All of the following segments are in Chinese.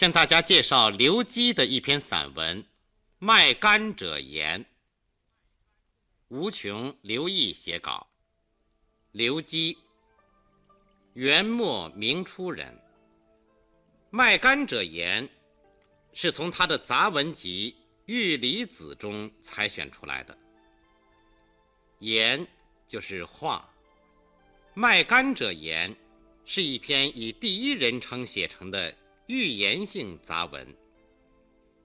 向大家介绍刘基的一篇散文《卖柑者言》。无穷刘毅写稿。刘基，元末明初人。《卖柑者言》是从他的杂文集《玉离子》中采选出来的。言就是话，《卖柑者言》是一篇以第一人称写成的。寓言性杂文，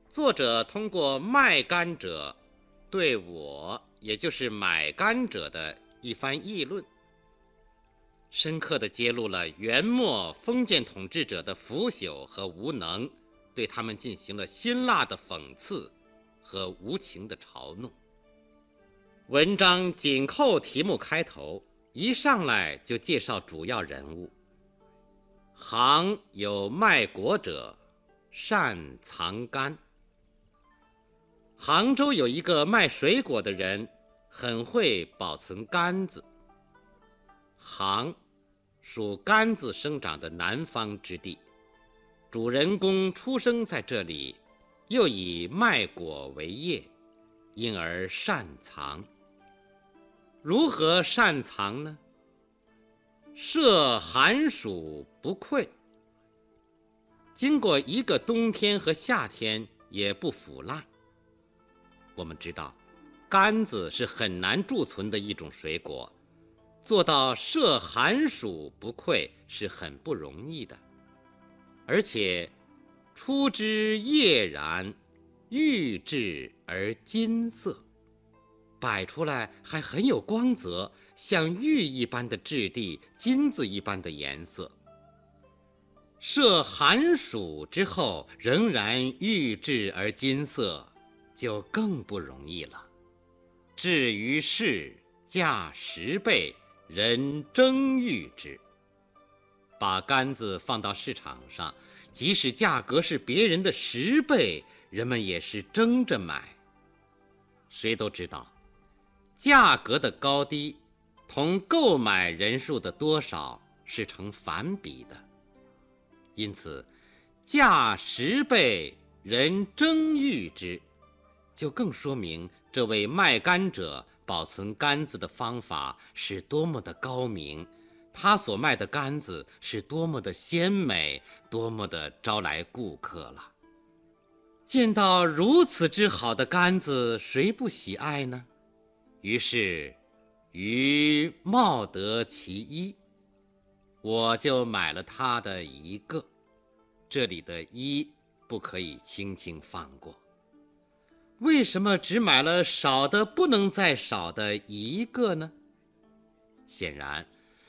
作者通过卖柑者对我，也就是买柑者的一番议论，深刻地揭露了元末封建统治者的腐朽和无能，对他们进行了辛辣的讽刺和无情的嘲弄。文章紧扣题目开头，一上来就介绍主要人物。行有卖果者，善藏柑。杭州有一个卖水果的人，很会保存柑子。杭属柑子生长的南方之地，主人公出生在这里，又以卖果为业，因而善藏。如何善藏呢？设寒暑不溃，经过一个冬天和夏天也不腐烂。我们知道，柑子是很难贮存的一种水果，做到设寒暑不溃是很不容易的。而且，出之叶然，玉质而金色，摆出来还很有光泽。像玉一般的质地，金子一般的颜色。设寒暑之后仍然玉质而金色，就更不容易了。至于市价十倍，人争欲之。把杆子放到市场上，即使价格是别人的十倍，人们也是争着买。谁都知道，价格的高低。同购买人数的多少是成反比的，因此，价十倍人争欲之，就更说明这位卖柑者保存柑子的方法是多么的高明，他所卖的柑子是多么的鲜美，多么的招来顾客了。见到如此之好的柑子，谁不喜爱呢？于是。于冒得其一，我就买了他的一个。这里的一不可以轻轻放过。为什么只买了少的不能再少的一个呢？显然，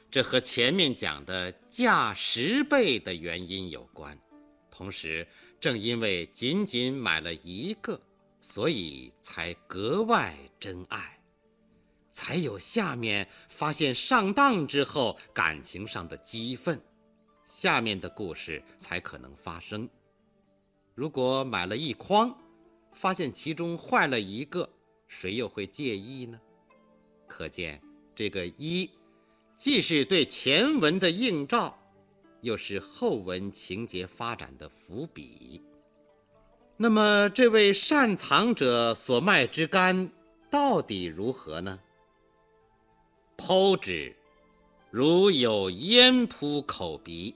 这和前面讲的价十倍的原因有关。同时，正因为仅仅买了一个，所以才格外珍爱。才有下面发现上当之后感情上的激愤，下面的故事才可能发生。如果买了一筐，发现其中坏了一个，谁又会介意呢？可见这个一，既是对前文的映照，又是后文情节发展的伏笔。那么，这位善藏者所卖之柑到底如何呢？剖之，如有烟扑口鼻；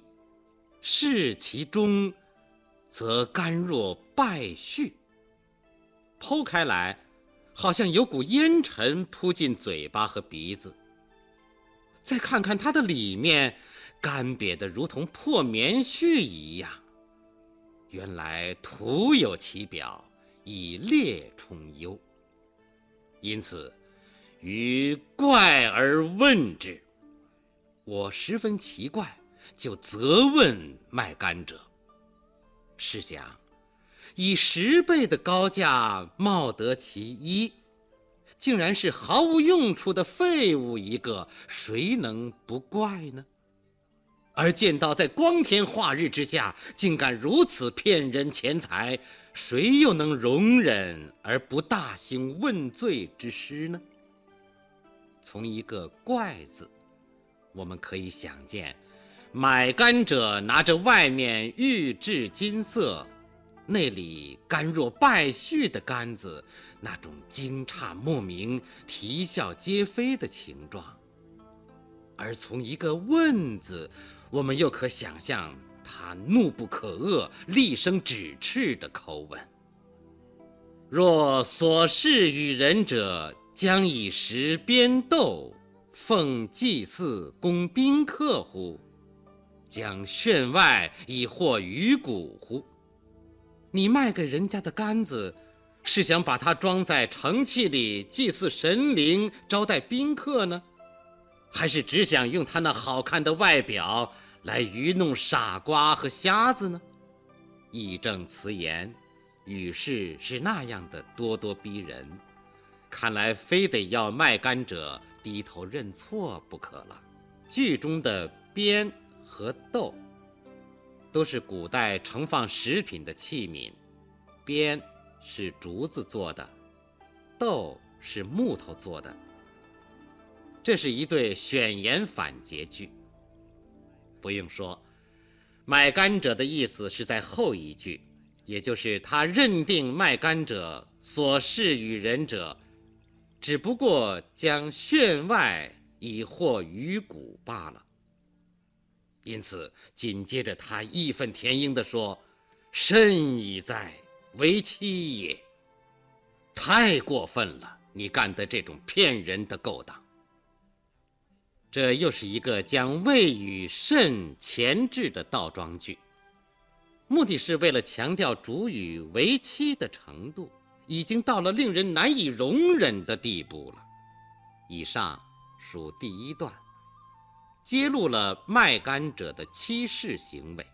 视其中，则甘若败絮。剖开来，好像有股烟尘扑进嘴巴和鼻子。再看看它的里面，干瘪的如同破棉絮一样。原来徒有其表，以劣充优。因此。于怪而问之，我十分奇怪，就责问卖柑者。试想，以十倍的高价冒得其一，竟然是毫无用处的废物一个，谁能不怪呢？而见到在光天化日之下，竟敢如此骗人钱财，谁又能容忍而不大兴问罪之师呢？从一个“怪”字，我们可以想见，买干者拿着外面玉质金色，内里干若败絮的杆子，那种惊诧莫名、啼笑皆非的情状；而从一个“问”字，我们又可想象他怒不可遏、厉声指斥的口吻。若所事与人者，将以食鞭斗，奉祭祀供宾客乎？将炫外以获鱼骨乎？你卖给人家的杆子，是想把它装在盛器里祭祀神灵、招待宾客呢，还是只想用它那好看的外表来愚弄傻瓜和瞎子呢？义正辞严，语势是那样的咄咄逼人，看来非得要卖干者低头认错不可了。剧中的鞭。和豆都是古代盛放食品的器皿，鞭是竹子做的，豆是木头做的。这是一对选言反结句。不用说，卖甘者的意思是在后一句，也就是他认定卖甘者所事与人者，只不过将炫外以获鱼骨罢了。因此，紧接着他义愤填膺地说：“甚矣哉，为妻也！太过分了，你干的这种骗人的勾当。”这又是一个将“谓”与“甚”前置的倒装句，目的是为了强调主语“为妻”的程度已经到了令人难以容忍的地步了。以上属第一段。揭露了卖干者的欺世行为。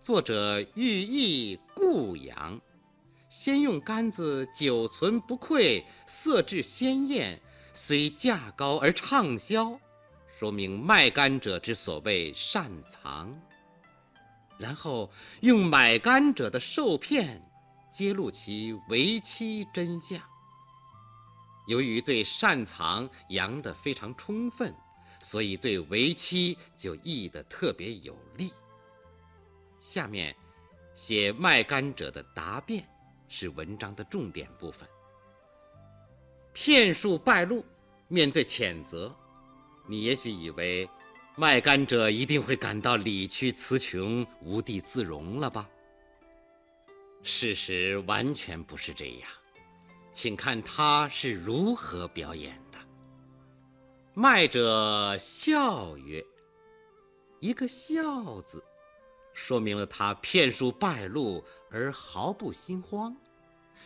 作者寓意故扬，先用杆子久存不溃，色质鲜艳，虽价高而畅销，说明卖干者之所谓善藏。然后用买干者的受骗，揭露其为妻真相。由于对擅藏扬得非常充分。所以对为妻就译得特别有力。下面写卖干者的答辩是文章的重点部分。骗术败露，面对谴责，你也许以为卖干者一定会感到理屈词穷、无地自容了吧？事实完全不是这样，请看他是如何表演的。卖者笑曰：“一个笑字，说明了他骗术败露而毫不心慌，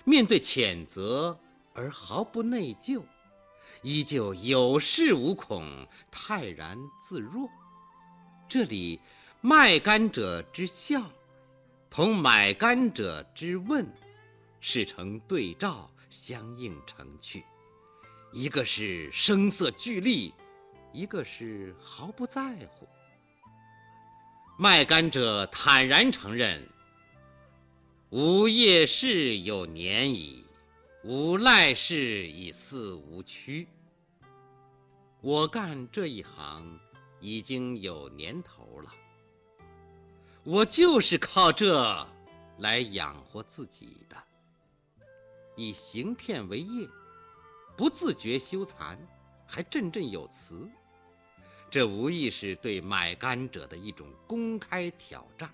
面对谴责而毫不内疚，依旧有恃无恐，泰然自若。这里卖干者之笑，同买干者之问，是成对照，相映成趣。”一个是声色俱厉，一个是毫不在乎。卖干者坦然承认：“吾业事有年矣，吾赖事已似无躯。我干这一行已经有年头了，我就是靠这来养活自己的，以行骗为业。”不自觉羞惭，还振振有词，这无疑是对买干者的一种公开挑战。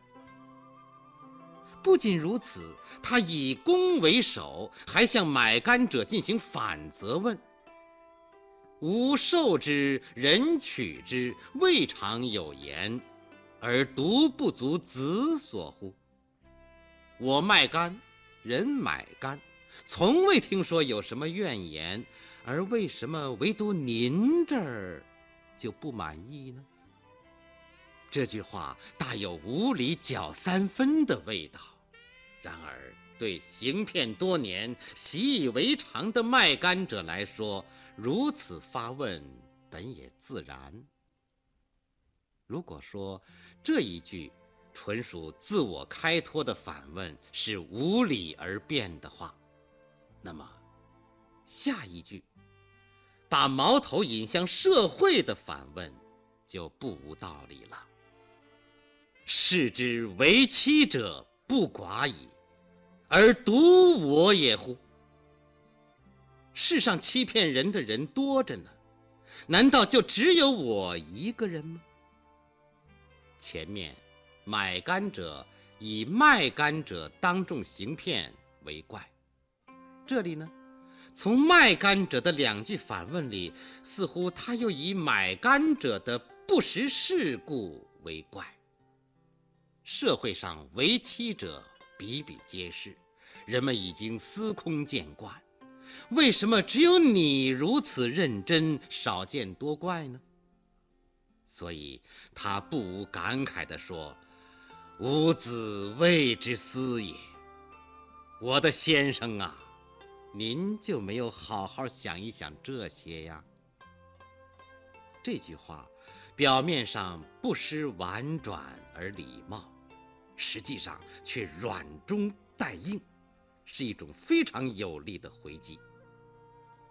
不仅如此，他以攻为守，还向买干者进行反责问：“吾受之，人取之，未尝有言，而独不足子所乎？我卖干，人买干。”从未听说有什么怨言，而为什么唯独您这儿就不满意呢？这句话大有无理搅三分的味道。然而，对行骗多年、习以为常的卖干者来说，如此发问本也自然。如果说这一句纯属自我开脱的反问，是无理而辩的话，那么，下一句，把矛头引向社会的反问，就不无道理了。视之为妻者不寡矣，而独我也乎？世上欺骗人的人多着呢，难道就只有我一个人吗？前面买甘者以卖甘者当众行骗为怪，这里呢？从卖甘者的两句反问里，似乎他又以买甘者的不识世故为怪。社会上为妻者比比皆是，人们已经司空见惯，为什么只有你如此认真，少见多怪呢？所以他不无感慨地说：“吾子谓之思也，我的先生啊。”您就没有好好想一想这些呀？这句话表面上不失婉转而礼貌，实际上却软中带硬，是一种非常有力的回击。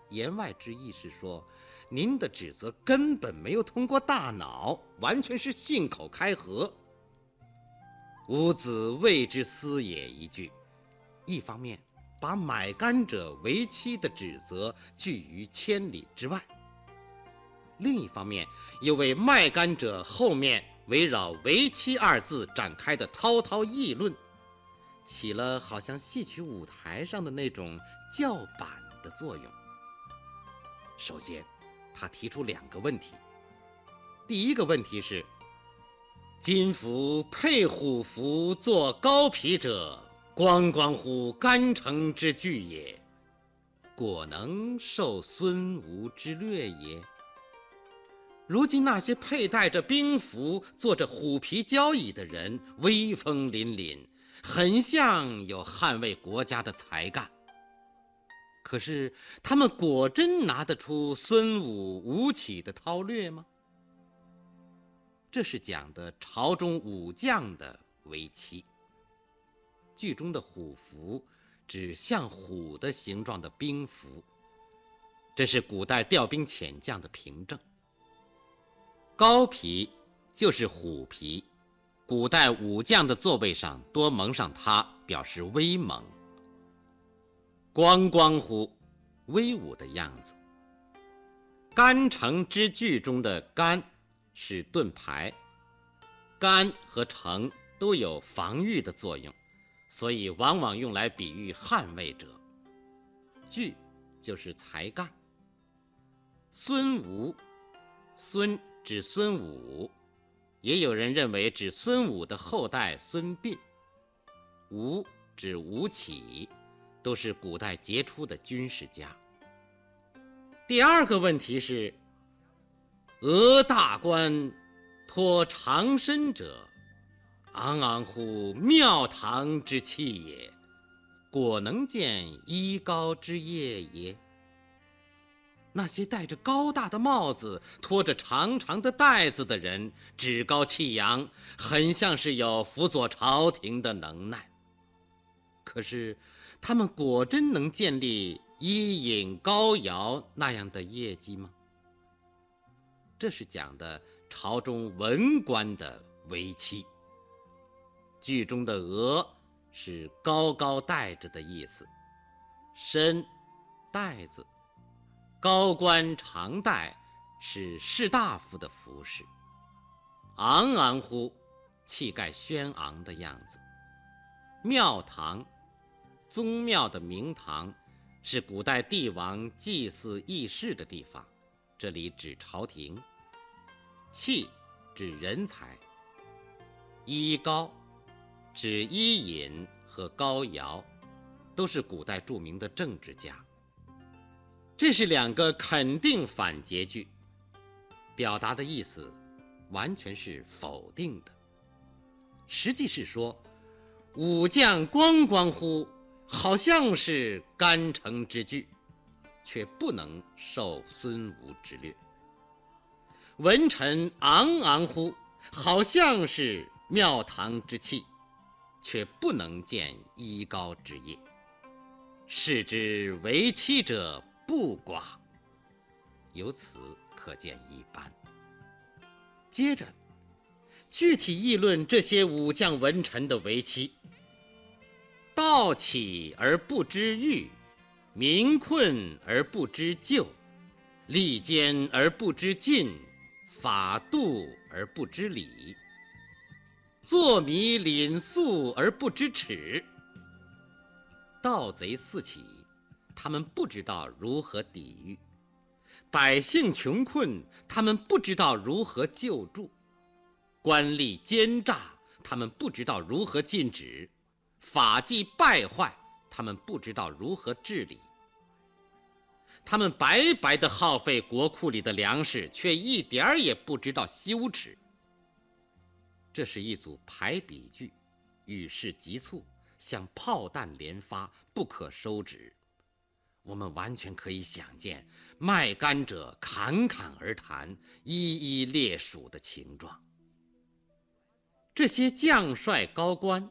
言外之意是说，您的指责根本没有通过大脑，完全是信口开河。吾子谓之思也一句，一方面。把买甘者为妻的指责拒于千里之外。另一方面，又为卖甘者后面围绕“为妻”二字展开的滔滔议论，起了好像戏曲舞台上的那种叫板的作用。首先，他提出两个问题。第一个问题是：金服配虎符作高皮者。光光乎干城之惧也，果能受孙吴之略也？如今那些佩戴着兵符、坐着虎皮交椅的人，威风凛凛，很像有捍卫国家的才干。可是，他们果真拿得出孙武、吴起的韬略吗？这是讲的朝中武将的为妻。剧中的虎符，指像虎的形状的兵符，这是古代调兵遣将的凭证。高皮就是虎皮，古代武将的座位上多蒙上它，表示威猛。光光乎，威武的样子。干城之句中的干，是盾牌，干和城都有防御的作用。所以，往往用来比喻捍卫者。具就是才干。孙吴，孙指孙武，也有人认为指孙武的后代孙膑。吴指吴起，都是古代杰出的军事家。第二个问题是：俄大官托长身者。昂昂乎庙堂之气也，果能见衣高之业也。那些戴着高大的帽子、拖着长长的带子的人，趾高气扬，很像是有辅佐朝廷的能耐。可是，他们果真能建立伊尹、高尧那样的业绩吗？这是讲的朝中文官的为妻。剧中的“额”是高高戴着的意思，身带子，高官常戴是士大夫的服饰。昂昂乎，气概轩昂的样子。庙堂，宗庙的明堂，是古代帝王祭祀议事的地方，这里指朝廷。气，指人才。衣高。指伊尹和高尧，都是古代著名的政治家。这是两个肯定反结句，表达的意思完全是否定的。实际是说，武将光光乎，好像是干城之惧，却不能受孙吴之略；文臣昂昂乎，好像是庙堂之气。却不能见衣高之业，视之为妻者不寡。由此可见一斑。接着，具体议论这些武将文臣的为妻：道起而不知欲，民困而不知救，利坚而不知进，法度而不知礼，坐迷凛肃而不知耻。盗贼四起，他们不知道如何抵御；百姓穷困，他们不知道如何救助；官吏奸诈，他们不知道如何禁止；法纪败坏，他们不知道如何治理。他们白白的耗费国库里的粮食，却一点儿也不知道羞耻。这是一组排比句，语势急促。像炮弹连发，不可收止。我们完全可以想见卖干者侃侃而谈、一一列数的情状。这些将帅高官，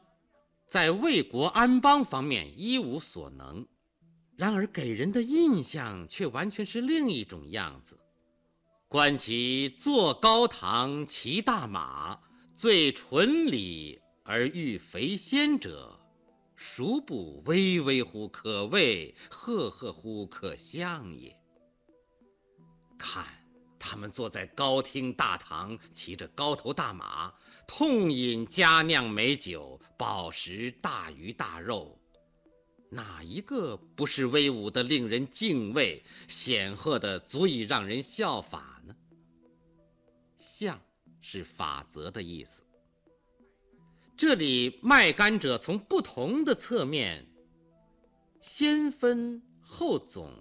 在为国安邦方面一无所能，然而给人的印象却完全是另一种样子。观其坐高堂，骑大马，最纯礼而欲肥仙者。孰不巍巍乎可畏，赫赫乎可相也？看他们坐在高厅大堂，骑着高头大马，痛饮佳酿美酒，饱食大鱼大肉，哪一个不是威武的令人敬畏，显赫的足以让人效法呢？相是法则的意思。这里卖干者从不同的侧面，先分后总，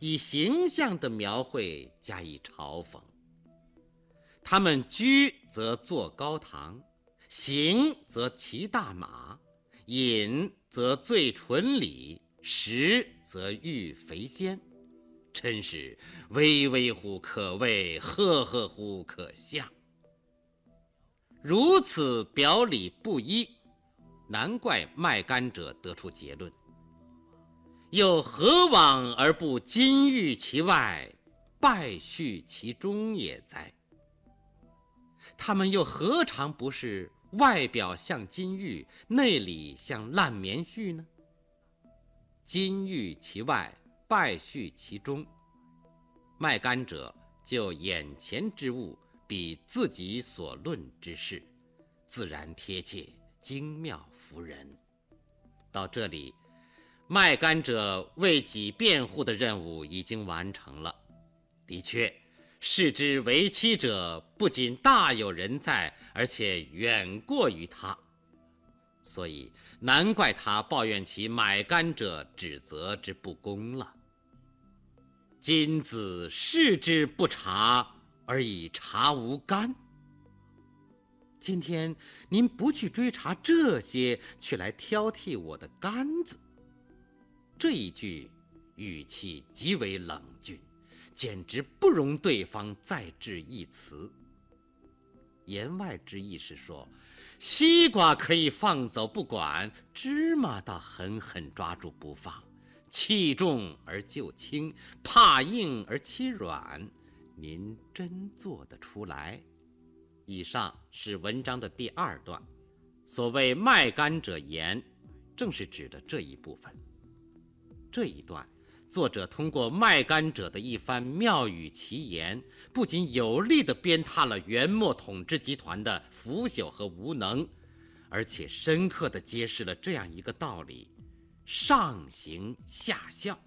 以形象的描绘加以嘲讽。他们居则坐高堂，行则骑大马，饮则醉醇礼，食则欲肥鲜，真是巍巍乎可畏，赫赫乎可相。如此表里不一，难怪卖干者得出结论：又何往而不金玉其外，败絮其中也哉？他们又何尝不是外表像金玉，内里像烂棉絮呢？金玉其外，败絮其中，卖干者就眼前之物。比自己所论之事，自然贴切、精妙、服人。到这里，卖干者为己辩护的任务已经完成了。的确，视之为妻者不仅大有人在，而且远过于他，所以难怪他抱怨其买干者指责之不公了。今子视之不察。而以察无干。今天您不去追查这些，却来挑剔我的杆子。这一句语气极为冷峻，简直不容对方再置一词。言外之意是说，西瓜可以放走不管，芝麻倒狠狠抓住不放，器重而就轻，怕硬而欺软。您真做得出来？以上是文章的第二段。所谓“卖干者言”，正是指的这一部分。这一段，作者通过卖干者的一番妙语奇言，不仅有力地鞭挞了元末统治集团的腐朽和无能，而且深刻地揭示了这样一个道理：上行下效。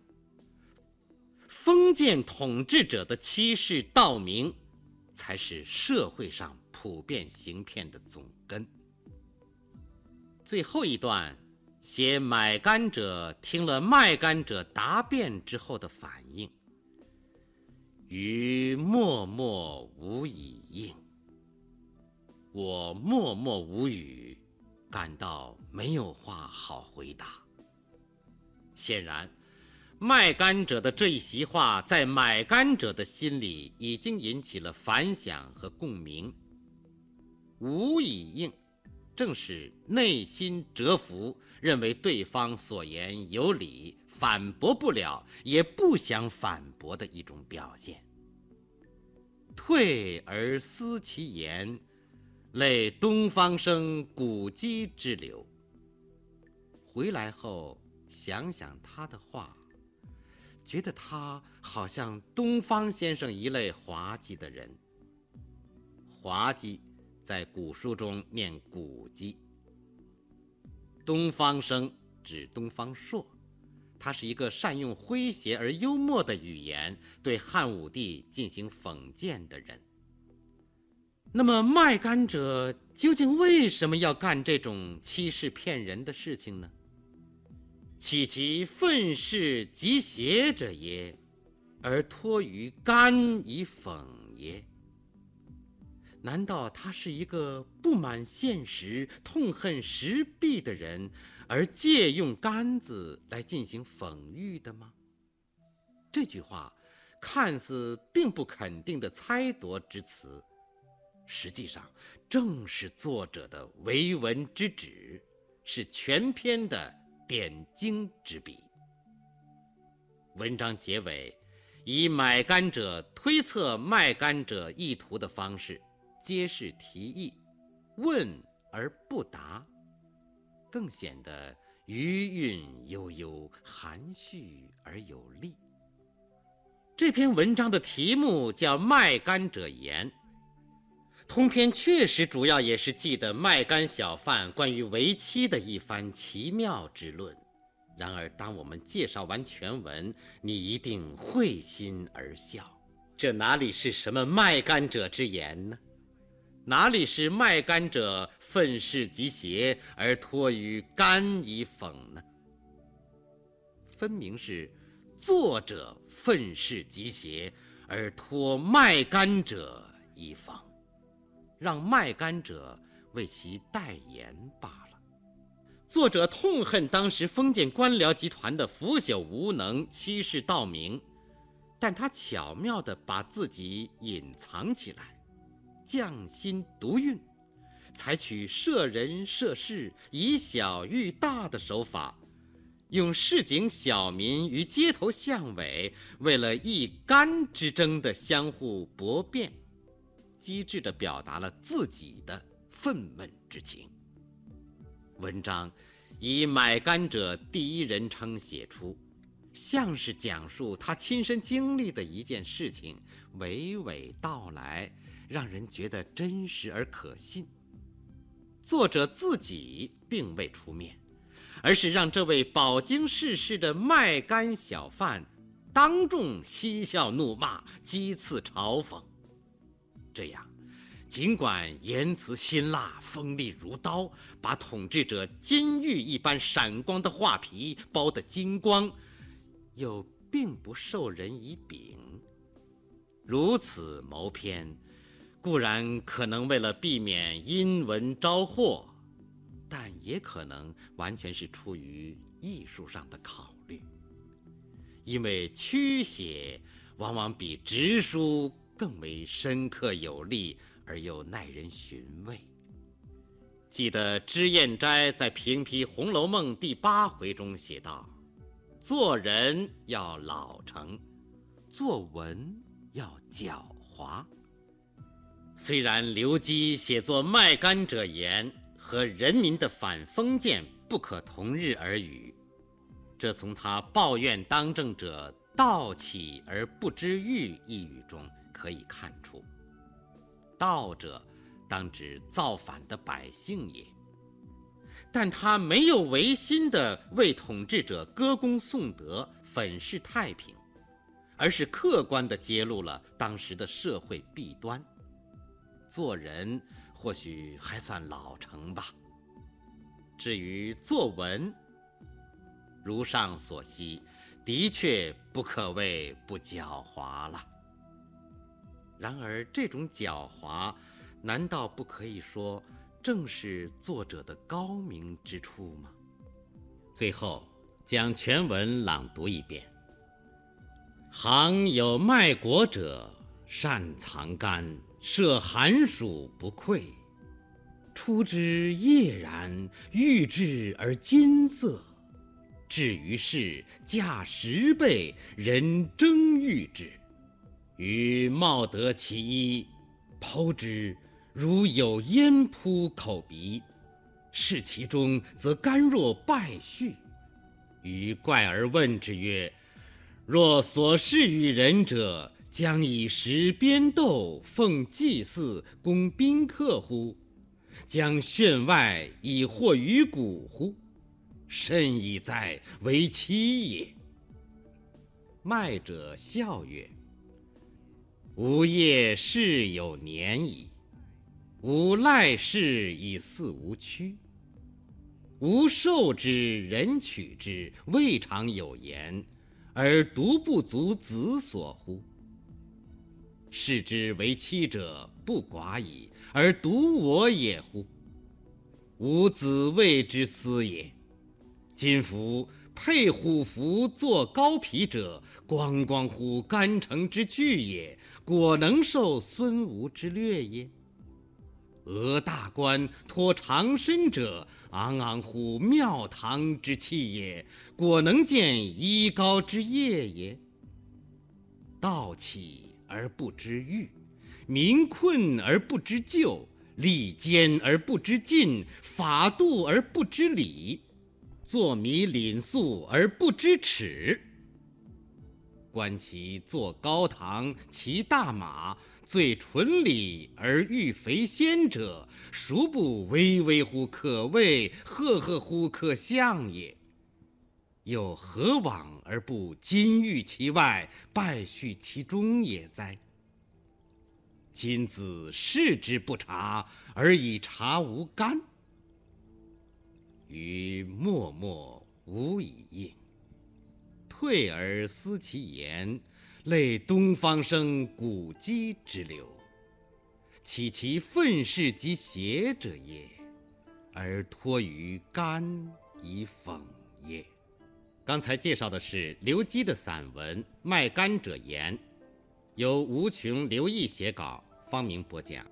封建统治者的欺世盗名，才是社会上普遍行骗的总根。最后一段写买干者听了卖干者答辩之后的反应：“于默默无以应。”我默默无语，感到没有话好回答。显然。卖干者的这一席话，在买干者的心里已经引起了反响和共鸣。无以应，正是内心折服，认为对方所言有理，反驳不了，也不想反驳的一种表现。退而思其言，类东方生古籍之流。回来后想想他的话，觉得他好像东方先生一类滑稽的人。滑稽，在古书中念古籍。东方生指东方朔。他是一个善用诙谐而幽默的语言对汉武帝进行讽谏的人。那么卖甘者究竟为什么要干这种欺世骗人的事情呢？岂其愤世嫉邪者也，而托于甘以讽也？难道他是一个不满现实、痛恨时弊的人，而借用杆子来进行讽喻的吗？这句话看似并不肯定的猜度之词，实际上正是作者的为文之旨，是全篇的点睛之笔。文章结尾以买甘者推测卖甘者意图的方式。皆是提议，问而不答，更显得余韵悠悠，含蓄而有力。这篇文章的题目叫《卖干者言》，通篇确实主要也是记得卖干小贩关于为妻的一番奇妙之论。然而，当我们介绍完全文，你一定会心而笑。这哪里是什么卖干者之言呢？哪里是卖干者愤世嫉邪而托于干以讽呢？分明是作者愤世嫉邪而托卖干者以讽，让卖干者为其代言罢了。作者痛恨当时封建官僚集团的腐朽无能、欺世盗名，但他巧妙地把自己隐藏起来。匠心独运，采取设人设事、以小喻大的手法，用市井小民与街头巷尾为了一干之争的相互搏辩，机智地表达了自己的愤懑之情。文章以买干者第一人称写出，像是讲述他亲身经历的一件事情，娓娓道来。让人觉得真实而可信。作者自己并未出面，而是让这位饱经世事的卖干小贩当众嬉笑怒骂、讥刺嘲讽。这样，尽管言辞辛辣、锋利如刀，把统治者金玉一般闪光的画皮剥得精光，又并不受人以柄。如此谋篇。固然可能为了避免因文招祸，但也可能完全是出于艺术上的考虑。因为曲写往往比直书更为深刻有力而又耐人寻味。记得脂砚斋在评批《红楼梦》第八回中写道：“做人要老成，作文要狡猾。”虽然刘基写作卖干者言和人民的反封建不可同日而语，这从他抱怨当政者盗起而不知欲一语中可以看出。盗者当指造反的百姓也，但他没有违心的为统治者歌功颂德、粉饰太平，而是客观地揭露了当时的社会弊端。做人或许还算老成吧。至于作文，如上所悉，的确不可谓不狡猾了。然而，这种狡猾，难道不可以说正是作者的高明之处吗？最后，将全文朗读一遍：行有卖国者，善藏干。涉寒暑不愧，出之叶然，玉质而金色，至于是价十倍，人争欲之。余冒得其一，剖之，如有烟扑口鼻。视其中，则甘若败絮。余怪而问之曰：“若所示于人者，将以食鞭斗，奉祭祀，供宾客乎？将炫外以惑于骨乎？甚矣哉，为妻也！”卖者笑曰：“吾业事有年矣。”吾赖氏以似无躯，吾受之，人取之，未尝有言，而独不足子所乎？视之为妻者不寡矣，而独我也乎？吾子谓之思也。今夫佩虎符作高皮者，光光乎干城之巨也，果能受孙吴之略也？额大冠托长身者，昂昂乎庙堂之气也，果能见衣高之业也。道起而不知欲，民困而不知救，利坚而不知进，法度而不知礼，作弥廪粟而不知耻。观其坐高堂，骑大马。最纯礼而欲肥先者，孰不巍巍乎可畏，赫赫乎可象也？又何往而不金玉其外，败絮其中也哉？今子视之不察，而以察无干。余默默无以应，退而思其言。类东方生古鸡之流，岂其愤世嫉邪者也，而托于干以讽也。刚才介绍的是刘基的散文《卖干者言》，由吴琼、刘毅写稿，方明播讲。